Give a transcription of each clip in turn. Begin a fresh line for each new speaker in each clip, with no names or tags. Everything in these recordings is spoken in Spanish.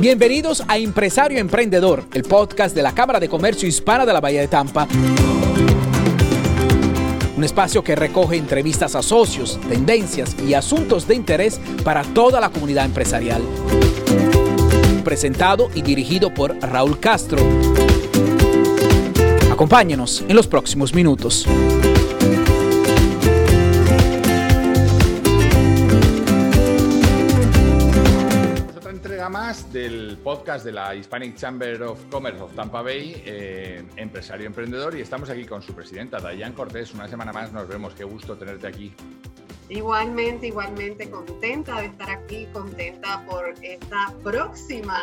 Bienvenidos a Empresario Emprendedor, el podcast de la Cámara de Comercio Hispana de la Bahía de Tampa. Un espacio que recoge entrevistas a socios, tendencias y asuntos de interés para toda la comunidad empresarial. Presentado y dirigido por Raúl Castro. Acompáñenos en los próximos minutos.
Más del podcast de la Hispanic Chamber of Commerce of Tampa Bay, eh, empresario emprendedor, y estamos aquí con su presidenta, Dayan Cortés. Una semana más nos vemos, qué gusto tenerte aquí.
Igualmente, igualmente contenta de estar aquí, contenta por esta próxima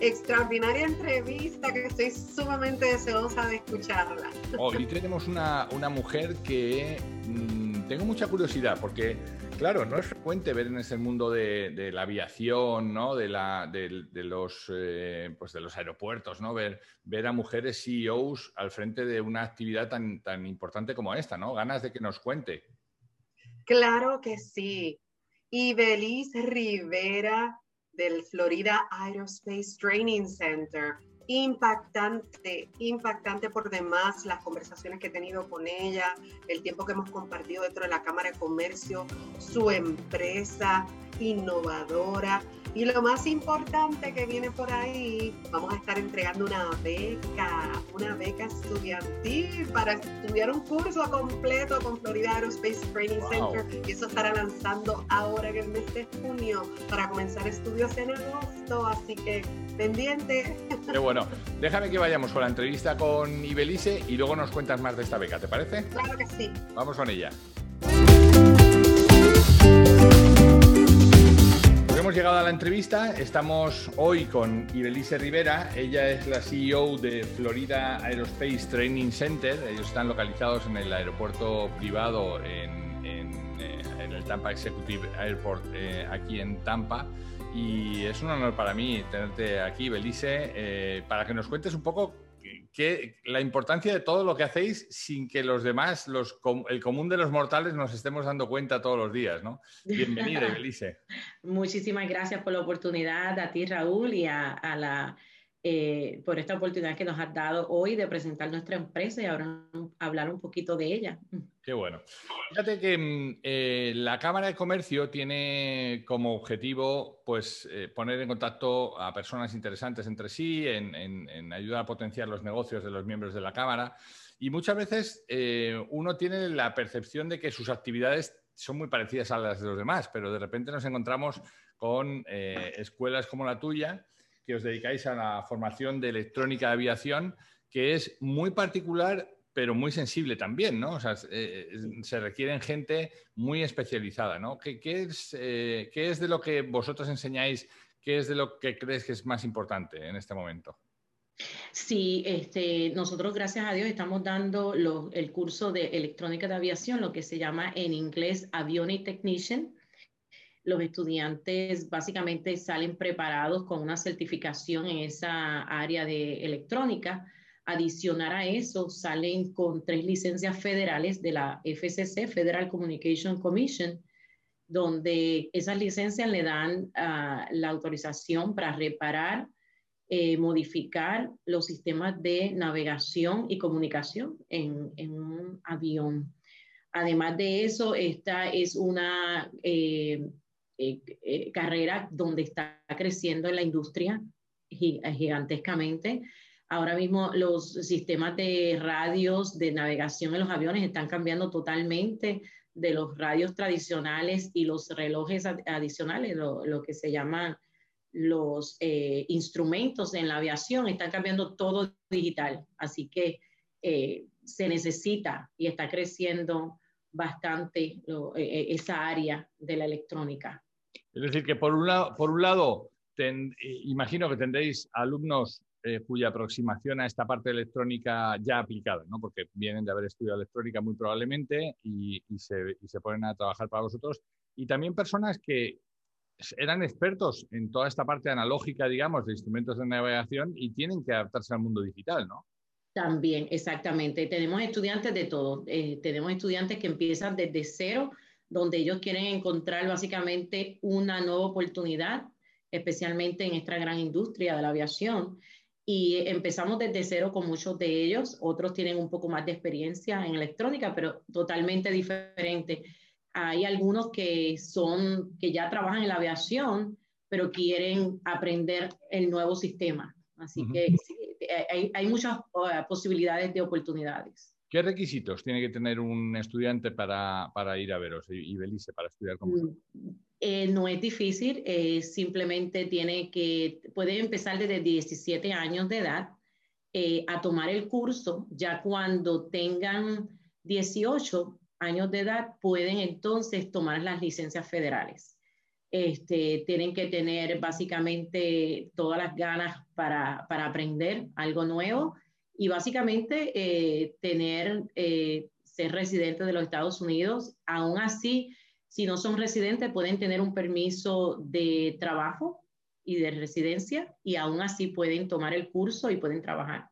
extraordinaria entrevista que estoy sumamente deseosa de escucharla.
Hoy tenemos una, una mujer que mmm, tengo mucha curiosidad porque Claro, no es frecuente ver en ese mundo de, la aviación, ¿no? de, la, de, los, eh, pues de los aeropuertos, ¿no? ver, ver a mujeres CEOs al frente de una actividad tan, tan importante como esta, ¿no? Ganas de que nos cuente.
Claro que sí. Y Belice Rivera del Florida Aerospace Training Center impactante, impactante por demás las conversaciones que he tenido con ella, el tiempo que hemos compartido dentro de la Cámara de Comercio, su empresa innovadora. Y lo más importante que viene por ahí, vamos a estar entregando una beca, una beca estudiantil para estudiar un curso completo con Florida Aerospace Training Center. Y eso estará lanzando ahora en el mes de junio para comenzar estudios en agosto. Así que pendiente.
Qué bueno. Déjame que vayamos con la entrevista con Ibelice y luego nos cuentas más de esta beca, ¿te parece?
Claro que sí.
Vamos con ella. Hemos llegado a la entrevista. Estamos hoy con Ibelice Rivera. Ella es la CEO de Florida Aerospace Training Center. Ellos están localizados en el aeropuerto privado en, eh, el Tampa Executive Airport eh, aquí en Tampa. Y es un honor para mí tenerte aquí, Belice, eh, para que nos cuentes un poco que la importancia de todo lo que hacéis sin que los demás, los, el común de los mortales, nos estemos dando cuenta todos los días, ¿no? Bienvenida, Belice.
Muchísimas gracias por la oportunidad a ti, Raúl, y a, la, eh, por esta oportunidad que nos has dado hoy de presentar nuestra empresa y ahora hablar un poquito de ella.
Qué bueno. Fíjate que mm, eh, la Cámara de Comercio tiene como objetivo pues, eh, poner en contacto a personas interesantes entre sí, en, ayudar a potenciar los negocios de los miembros de la Cámara. Y muchas veces uno tiene la percepción de que sus actividades son muy parecidas a las de los demás, pero de repente nos encontramos con escuelas como la tuya, que os dedicáis a la formación de electrónica de aviación, que es muy particular pero muy sensible también, ¿no? O sea, eh, se requieren gente muy especializada, ¿no? ¿Qué, es, eh, ¿Qué, es, de lo que vosotros enseñáis? ¿Qué es de lo que crees que es más importante en este momento?
Sí, este, nosotros gracias a Dios estamos dando el curso de electrónica de aviación, lo que se llama en inglés Avionic Technician. Los estudiantes básicamente salen preparados con una certificación en esa área de electrónica Adicionar a eso, salen con tres licencias federales de la FCC, Federal Communication Commission, donde esas licencias le dan ah, la autorización para reparar, eh, modificar los sistemas de navegación y comunicación en, un avión. Además de eso, esta es una eh, eh, carrera donde está creciendo la industria gigantescamente. Ahora mismo los sistemas de radios de navegación en los aviones están cambiando totalmente de los radios tradicionales y los relojes adicionales, lo, que se llaman los eh, instrumentos en la aviación, están cambiando todo digital. Así que eh, se necesita y está creciendo bastante eh, esa área de la electrónica.
Es decir, que por un lado, por un lado imagino que tendréis alumnos eh, cuya aproximación a esta parte electrónica ya aplicada, ¿no? porque vienen de haber estudiado electrónica muy probablemente y, se, y, se, ponen a trabajar para vosotros. Y también personas que eran expertos en toda esta parte analógica, digamos, de instrumentos de navegación y tienen que adaptarse al mundo digital, ¿no?
También, exactamente. Tenemos estudiantes de todo. Eh, tenemos estudiantes que empiezan desde cero, donde ellos quieren encontrar básicamente una nueva oportunidad especialmente en esta gran industria de la aviación. Y empezamos desde cero con muchos de ellos. Otros tienen un poco más de experiencia en electrónica, pero totalmente diferente. Hay algunos que son, que ya trabajan en la aviación, pero quieren aprender el nuevo sistema. Así que hay, hay, muchas uh, posibilidades de oportunidades.
¿Qué requisitos tiene que tener un estudiante para, para ir a veros y Belice para estudiar con
mm, eh, no es difícil, eh, simplemente tiene que, puede empezar desde 17 años de edad eh, a tomar el curso, ya cuando tengan 18 años de edad pueden entonces tomar las licencias federales. Este, tienen que tener básicamente todas las ganas para, para aprender algo nuevo y básicamente tener, ser residente de los Estados Unidos. Aún así, si no son residentes, pueden tener un permiso de trabajo y de residencia y aún así pueden tomar el curso y pueden trabajar.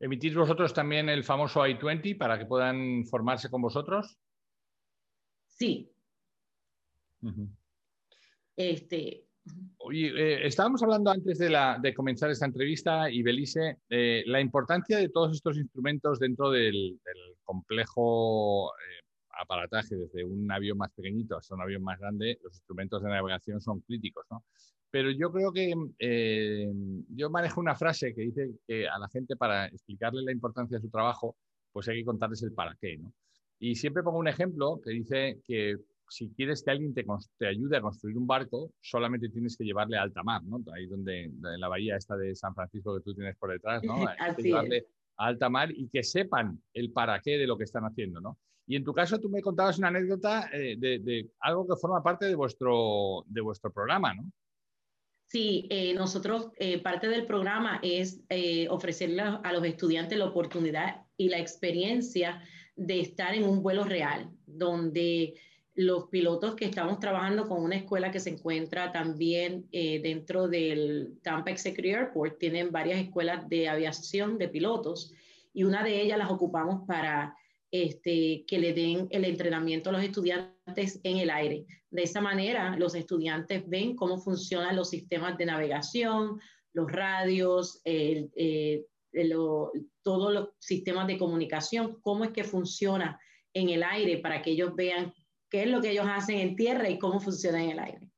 ¿Emitís vosotros también el famoso I-20 para que puedan formarse con vosotros?
Sí. Este.
Oye, eh, estábamos hablando antes de, comenzar esta entrevista y Belice, eh, la importancia de todos estos instrumentos dentro del, complejo eh, aparataje, desde un avión más pequeñito hasta un avión más grande, los instrumentos de navegación son críticos, ¿no? Pero yo creo que eh, yo manejo una frase que dice que a la gente para explicarle la importancia de su trabajo, pues hay que contarles el para qué, ¿no? Y siempre pongo un ejemplo que dice que si quieres que alguien te, te, ayude a construir un barco, solamente tienes que llevarle a alta mar, ¿no? Ahí donde, en la bahía esta de San Francisco que tú tienes por detrás, ¿no? Hay que llevarle a alta mar y que sepan el para qué de lo que están haciendo, ¿no? Y en tu caso, tú me contabas una anécdota eh, de, algo que forma parte de vuestro, de vuestro programa, ¿no?
Sí, eh, nosotros, eh, parte del programa es ofrecerle a los estudiantes la oportunidad y la experiencia de estar en un vuelo real, donde los pilotos que estamos trabajando con una escuela que se encuentra también dentro del Tampa Executive Airport, tienen varias escuelas de aviación de pilotos y una de ellas las ocupamos para este, que le den el entrenamiento a los estudiantes en el aire. De esa manera, los estudiantes ven cómo funcionan los sistemas de navegación, los radios, eh, todos los sistemas de comunicación, cómo es que funciona en el aire para que ellos vean qué es lo que ellos hacen en tierra y cómo funciona en el aire.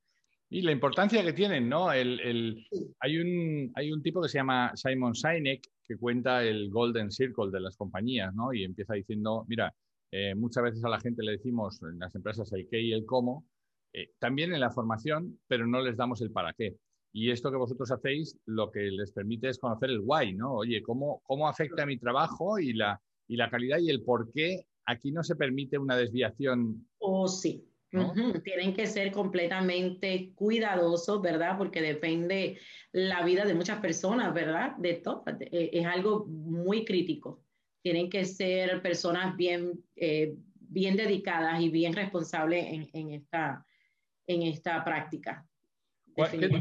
Y la importancia que tienen, ¿no? El, hay, un, hay un tipo que se llama Simon Sinek que cuenta el Golden Circle de las compañías, ¿no? Y empieza diciendo, mira, eh, muchas veces a la gente le decimos en las empresas el qué y el cómo, eh, también en la formación, pero no les damos el para qué. Y esto que vosotros hacéis lo que les permite es conocer el why, ¿no? Oye, ¿cómo, cómo afecta mi trabajo y la, y la calidad y el por qué aquí no se permite una desviación?
Oh, sí. Tienen que ser completamente cuidadosos, ¿verdad? Porque depende la vida de muchas personas, ¿verdad? De todo. Eh, es algo muy crítico. Tienen que ser personas bien, eh, bien dedicadas y bien responsables en, esta, en esta práctica.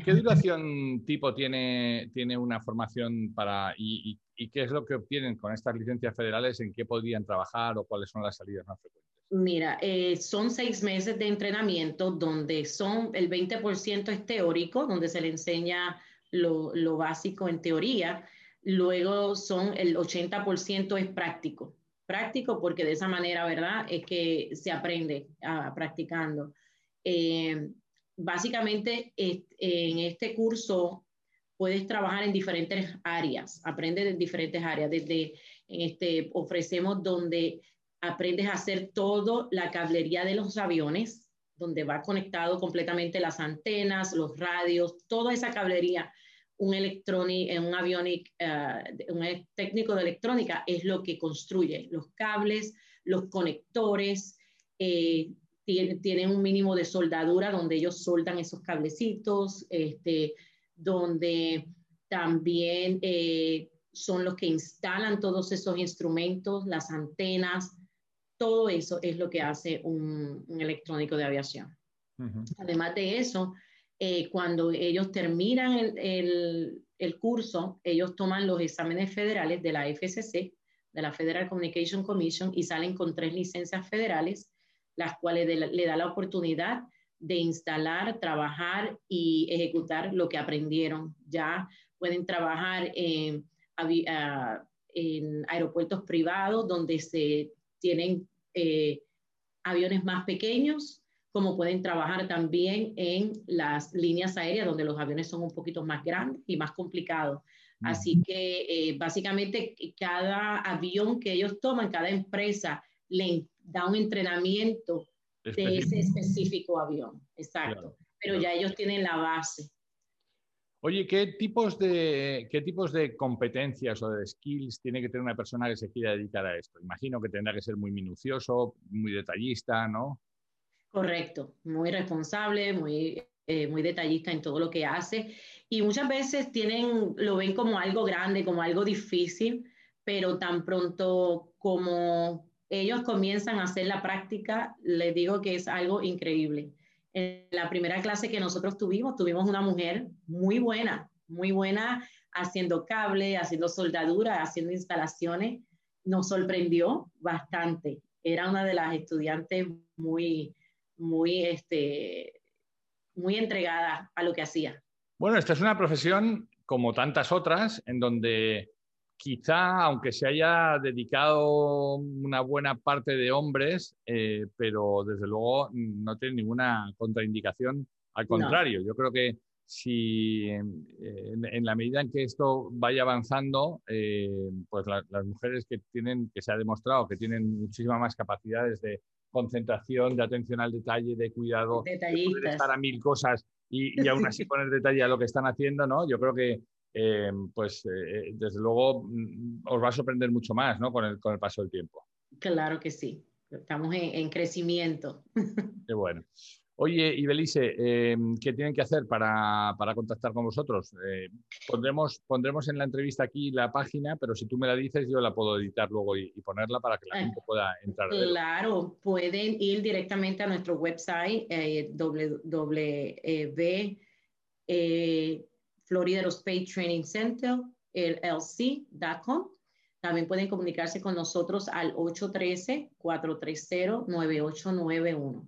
¿Qué, duración tipo tiene, tiene una formación para y, y, qué es lo que obtienen con estas licencias federales? ¿En qué podrían trabajar o cuáles son las salidas más frecuentes?
Mira, eh, son seis meses de entrenamiento donde son el 20% es teórico, donde se le enseña lo, lo, básico en teoría, luego son el 80% es práctico. Práctico porque de esa manera, ¿verdad? Es que se aprende a, practicando. Eh, básicamente en este curso puedes trabajar en diferentes áreas, aprendes en diferentes áreas. Desde en este ofrecemos donde aprendes a hacer todo la cablería de los aviones, donde va conectado completamente las antenas, los radios, toda esa cablería. Un electrónico, un avionic, uh, un técnico de electrónica es lo que construye los cables, los conectores, eh, tienen, un mínimo de soldadura donde ellos soldan esos cablecitos, este, donde también eh, son los que instalan todos esos instrumentos, las antenas, todo eso es lo que hace un, electrónico de aviación. Además de eso, eh, cuando ellos terminan el, curso, ellos toman los exámenes federales de la FCC, de la Federal Communication Commission, y salen con tres licencias federales, las cuales le da la oportunidad de instalar, trabajar y ejecutar lo que aprendieron. Ya pueden trabajar en, ah, en aeropuertos privados donde se tienen eh, aviones más pequeños, como pueden trabajar también en las líneas aéreas donde los aviones son un poquito más grandes y más complicados. Así que eh, básicamente cada avión que ellos toman, cada empresa le da un entrenamiento de ese específico avión. Exacto. Pero ya ellos tienen la base.
Oye, ¿qué tipos, de, ¿qué tipos de competencias o de skills tiene que tener una persona que se quiera dedicar a esto? Imagino que tendrá que ser muy minucioso, muy detallista, ¿no?
Correcto, muy responsable, muy, eh, muy detallista en todo lo que hace. Y muchas veces tienen, lo ven como algo grande, como algo difícil, pero tan pronto como ellos comienzan a hacer la práctica, les digo que es algo increíble. En la primera clase que nosotros tuvimos, tuvimos una mujer muy buena, muy buena haciendo cable, haciendo soldadura, haciendo instalaciones. Nos sorprendió bastante. Era una de las estudiantes muy, muy, este, muy entregada a lo que hacía.
Bueno, esta es una profesión como tantas otras en donde quizá, aunque se haya dedicado una buena parte de hombres, eh, pero desde luego no tiene ninguna contraindicación. Al contrario, yo creo que si en, la medida en que esto vaya avanzando, eh, pues las mujeres que tienen, que se ha demostrado que tienen muchísimas más capacidades de concentración, de atención al detalle, de cuidado, de estar a mil cosas y, y aún así poner detalle a lo que están haciendo, ¿no? Yo creo que eh, pues eh, desde luego mm, os va a sorprender mucho más ¿no? con, el, con el paso del tiempo.
Claro que sí, estamos en, en crecimiento.
Qué bueno. Oye, Ibelice, eh, ¿qué tienen que hacer para, para contactar con vosotros? Eh, pondremos, pondremos en la entrevista aquí la página, pero si tú me la dices, yo la puedo editar luego y, ponerla para que la gente pueda entrar.
Claro, pueden ir directamente a nuestro website eh, www Florida Aerospace Training Center, LLC.com. También pueden comunicarse con nosotros al 813-430-9891.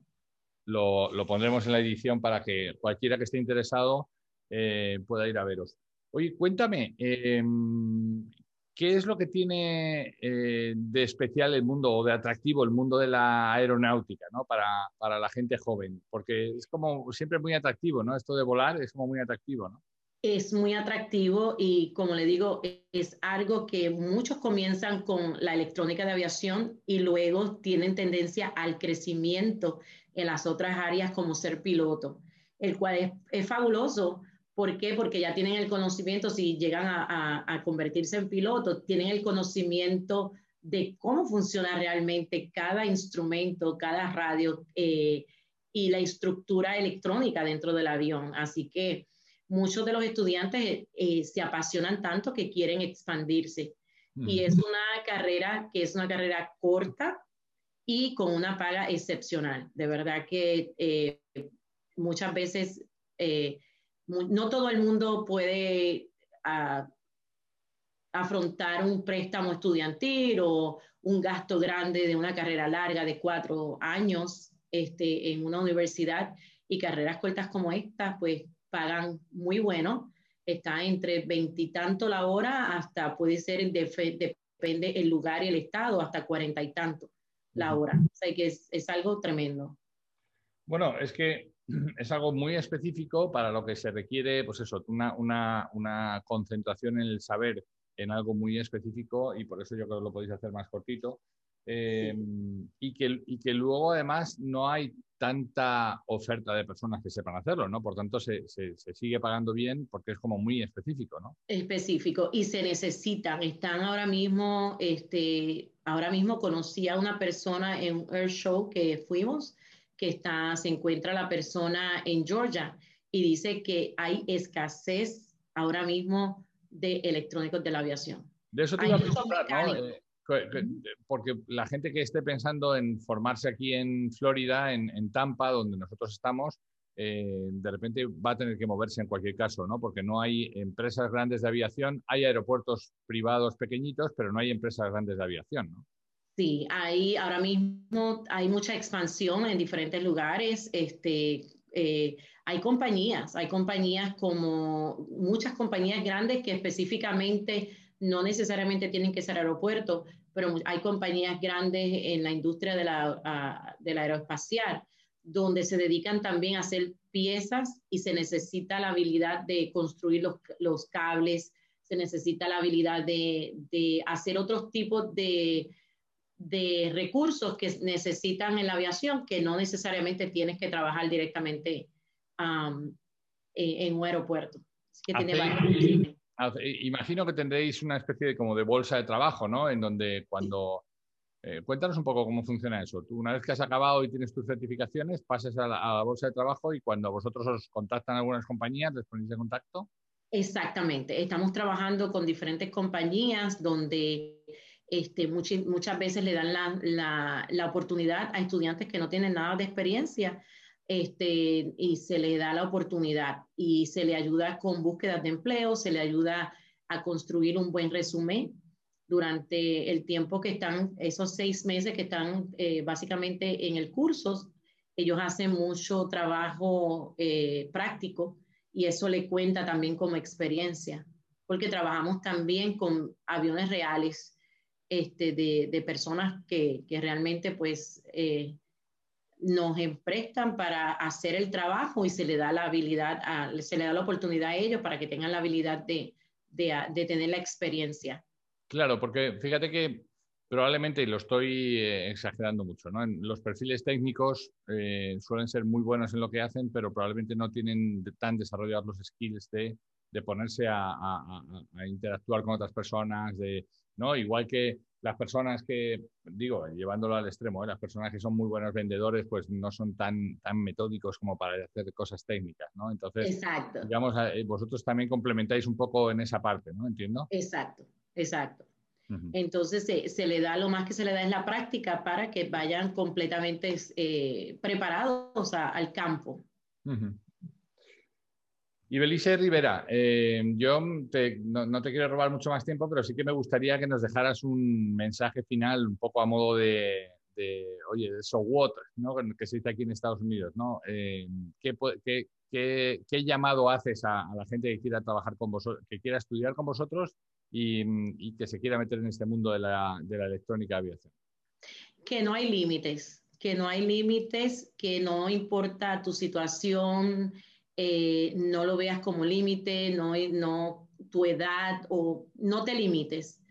Lo, lo, pondremos en la edición para que cualquiera que esté interesado eh, pueda ir a veros. Oye, cuéntame, em, ¿qué es lo que tiene eh, de especial el mundo o de atractivo el mundo de la aeronáutica ¿no? para, para, la gente joven? Porque es como siempre muy atractivo, ¿no? Esto de volar es como muy atractivo, ¿no?
Es muy atractivo y como le digo, es algo que muchos comienzan con la electrónica de aviación y luego tienen tendencia al crecimiento en las otras áreas como ser piloto, el cual es, fabuloso. ¿Por qué? Porque ya tienen el conocimiento, si llegan a, convertirse en piloto, tienen el conocimiento de cómo funciona realmente cada instrumento, cada radio eh, y la estructura electrónica dentro del avión. Así que muchos de los estudiantes eh, se apasionan tanto que quieren expandirse. Y es una carrera que es una carrera corta y con una paga excepcional. De verdad que eh, muchas veces eh, no todo el mundo puede ah, afrontar un préstamo estudiantil o un gasto grande de una carrera larga de cuatro años este, en una universidad y carreras cortas como esta, pues pagan muy bueno, está entre veintitantos la hora hasta puede ser, depende el lugar y el estado, hasta cuarenta y tanto la hora. O sea que es, es algo tremendo.
Bueno, es que es algo muy específico para lo que se requiere, pues eso, una, una, una, concentración en el saber en algo muy específico y por eso yo creo que lo podéis hacer más cortito. Eh, y, que, y que luego además no hay tanta oferta de personas que sepan hacerlo, ¿no? Por tanto, se, se, sigue pagando bien porque es como muy específico, ¿no?
Específico y se necesitan. Están ahora mismo, este, ahora mismo conocí a una persona en un air show que fuimos, que está, se encuentra la persona en Georgia y dice que hay escasez ahora mismo de electrónicos de la aviación.
De eso te iba a preguntar, ¿no? Porque la gente que esté pensando en formarse aquí en Florida, en, Tampa, donde nosotros estamos, eh, de repente va a tener que moverse en cualquier caso, ¿no? Porque no hay empresas grandes de aviación, hay aeropuertos privados pequeñitos, pero no hay empresas grandes de aviación, ¿no?
Sí, hay ahora mismo hay mucha expansión en diferentes lugares. Este, eh, hay compañías, hay compañías como muchas compañías grandes que específicamente no necesariamente tienen que ser aeropuertos, pero hay compañías grandes en la industria de la, de la aeroespacial donde se dedican también a hacer piezas y se necesita la habilidad de construir los, los cables, se necesita la habilidad de, de hacer otros tipos de, de recursos que necesitan en la aviación que no necesariamente tienes que trabajar directamente en, un aeropuerto. que tiene
imagino que tendréis una especie de como de bolsa de trabajo, ¿no? En donde cuando... Eh, cuéntanos un poco cómo funciona eso. Tú una vez que has acabado y tienes tus certificaciones, pasas a la, bolsa de trabajo y cuando vosotros os contactan algunas compañías, les ponéis de contacto.
Exactamente. Estamos trabajando con diferentes compañías donde este, muchas veces le dan la, la, oportunidad a estudiantes que no tienen nada de experiencia este, y se le da la oportunidad y se le ayuda con búsquedas de empleo, se le ayuda a construir un buen resumen durante el tiempo que están, esos seis meses que están eh, básicamente en el curso. Ellos hacen mucho trabajo eh, práctico y eso le cuenta también como experiencia, porque trabajamos también con aviones reales este, de, de, personas que, que, realmente pues eh, nos prestan para hacer el trabajo y se le da la habilidad, se le da la oportunidad a ellos para que tengan la habilidad de, de, de tener la experiencia.
Claro, porque fíjate que probablemente, y lo estoy eh, exagerando mucho, ¿no? los perfiles técnicos eh, suelen ser muy buenos en lo que hacen, pero probablemente no tienen tan desarrollados los skills de, de ponerse a, a, a, interactuar con otras personas, de, ¿no? Igual que las personas que, digo, llevándolo al extremo, ¿eh? las personas que son muy buenos vendedores, pues no son tan, tan metódicos como para hacer cosas técnicas, ¿no? Entonces, digamos, eh, vosotros también complementáis un poco en esa parte, ¿no? Entiendo.
Exacto, exacto. Entonces, se, le da, lo más que se le da es la práctica para que vayan completamente eh, preparados al campo.
Y Belice Rivera, eh, yo no, te quiero robar mucho más tiempo, pero sí que me gustaría que nos dejaras un mensaje final un poco a modo de, oye, de so what, ¿no? que se dice aquí en Estados Unidos. ¿no? Eh, ¿qué, llamado haces a, la gente que quiera trabajar con vosotros, que quiera estudiar con vosotros y, que se quiera meter en este mundo de la, de la electrónica aviación?
Que no hay límites, que no hay límites, que no importa tu situación eh, no lo veas como límite, no, no tu edad o no te limites.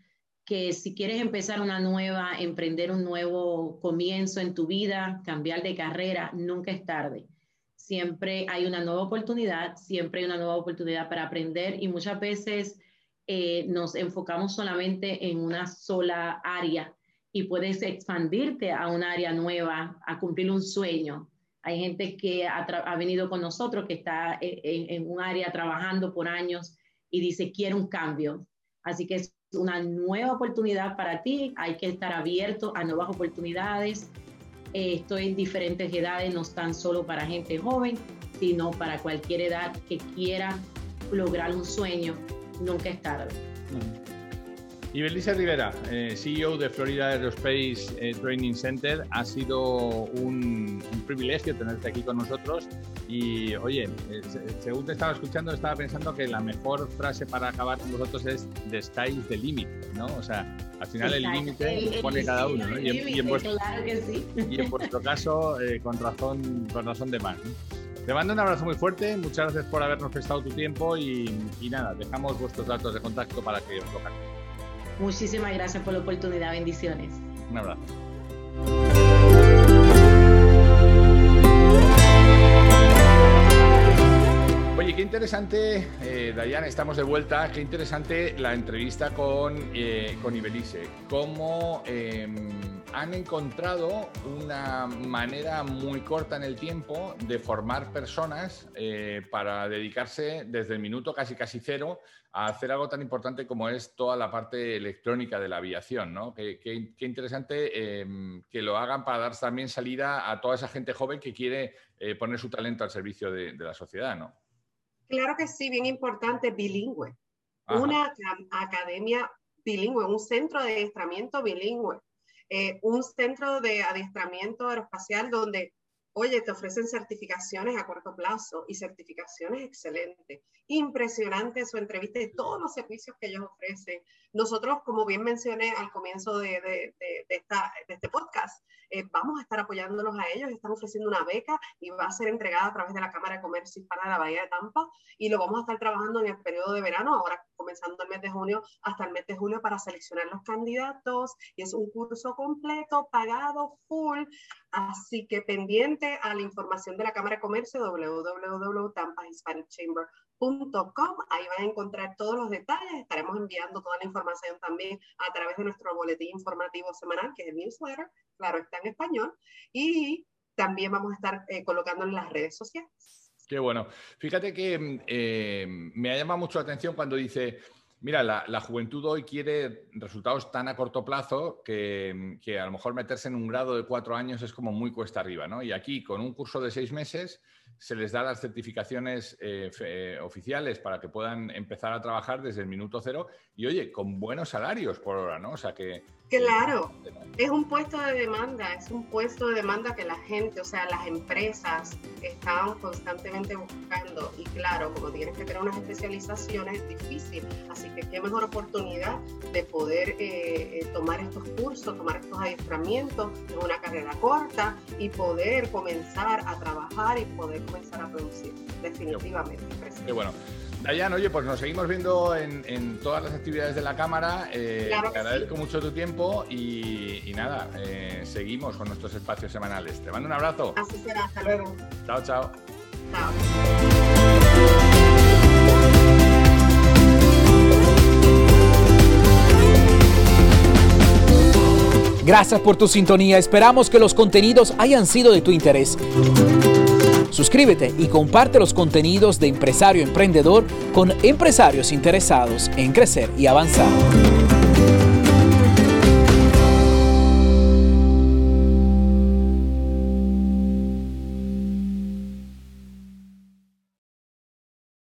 Que si quieres empezar una nueva, emprender un nuevo comienzo en tu vida, cambiar de carrera, nunca es tarde. Siempre hay una nueva oportunidad, siempre hay una nueva oportunidad para aprender y muchas veces eh, nos enfocamos solamente en una sola área y puedes expandirte a un área nueva, a cumplir un sueño. Hay gente que ha, venido con nosotros, que está en, un área trabajando por años y dice, quiero un cambio. Así que es una nueva oportunidad para ti, hay que estar abierto a nuevas oportunidades. Eh, estoy en diferentes edades, no tan solo para gente joven, sino para cualquier edad que quiera lograr un sueño, nunca es tarde.
Y Belice Rivera, eh, CEO de Florida Aerospace eh, Training Center, ha sido un, privilegio tenerte aquí con nosotros. Y oye, eh, según te estaba escuchando, estaba pensando que la mejor frase para acabar con vosotros es The sky is the limit, ¿no? O sea, al final el límite pone cada uno, ¿no?
Y en, vuestro, claro que sí.
y en vuestro caso, con, razón, con razón de más. Te mando un abrazo muy fuerte, muchas gracias por habernos prestado tu tiempo y, y nada, dejamos vuestros datos de contacto para que os lo
Muchísimas gracias por la oportunidad. Bendiciones.
Un abrazo. Oye, qué interesante, eh, Dayan, estamos de vuelta. Qué interesante la entrevista con, eh, con Ibelice. Cómo em, han encontrado una manera muy corta en el tiempo de formar personas eh, para dedicarse desde el minuto casi casi cero a hacer algo tan importante como es toda la parte electrónica de la aviación, ¿no? Qué, interesante em, que lo hagan para dar también salida a toda esa gente joven que quiere eh, poner su talento al servicio de, la sociedad, ¿no?
Claro que sí, bien importante, bilingüe. Una academia bilingüe, un centro de adiestramiento bilingüe, eh, un centro de adiestramiento aeroespacial donde Oye, te ofrecen certificaciones a corto plazo y certificaciones excelentes. Impresionante su entrevista y todos los servicios que ellos ofrecen. Nosotros, como bien mencioné al comienzo de, de, de, esta, de este podcast, eh, vamos a estar apoyándolos a ellos. Están ofreciendo una beca y va a ser entregada a través de la Cámara de Comercio Hispana de la Bahía de Tampa y lo vamos a estar trabajando en el periodo de verano, ahora comenzando el mes de junio hasta el mes de julio para seleccionar los candidatos. Y es un curso completo, pagado, full. Así que pendiente a la información de la Cámara de Comercio www.tampahispanicchamber.com. Ahí van a encontrar todos los detalles. Estaremos enviando toda la información también a través de nuestro boletín informativo semanal, que es el newsletter. Claro, está en español. Y también vamos a estar eh, colocando en las redes sociales.
Qué bueno. Fíjate que mm, eh, me ha llamado mucho la atención cuando dice Mira, la, juventud hoy quiere resultados tan a corto plazo que, a lo mejor meterse en un grado de cuatro años es como muy cuesta arriba, ¿no? Y aquí, con un curso de seis meses, se les da las certificaciones eh, eh, oficiales para que puedan empezar a trabajar desde el minuto cero y, oye, con buenos salarios por hora, ¿no? O sea que
Claro, es un puesto de demanda, es un puesto de demanda que la gente, o sea, las empresas están constantemente buscando. Y claro, como tienes que tener unas especializaciones es difícil, así que qué mejor oportunidad de poder eh, eh, tomar estos cursos, tomar estos adiestramientos en una carrera corta y poder comenzar a trabajar y poder comenzar a producir, definitivamente.
Qué bueno. Dayan, oye, pues nos seguimos viendo en, todas las actividades de la Cámara. Eh, te agradezco mucho tu tiempo y, nada, eh, seguimos con nuestros espacios semanales. Te mando un abrazo.
Así será, hasta luego.
Chao, chao. Chao.
Gracias por tu sintonía. Esperamos que los contenidos hayan sido de tu interés. Suscríbete y comparte los contenidos de Empresario Emprendedor con empresarios interesados en crecer y avanzar.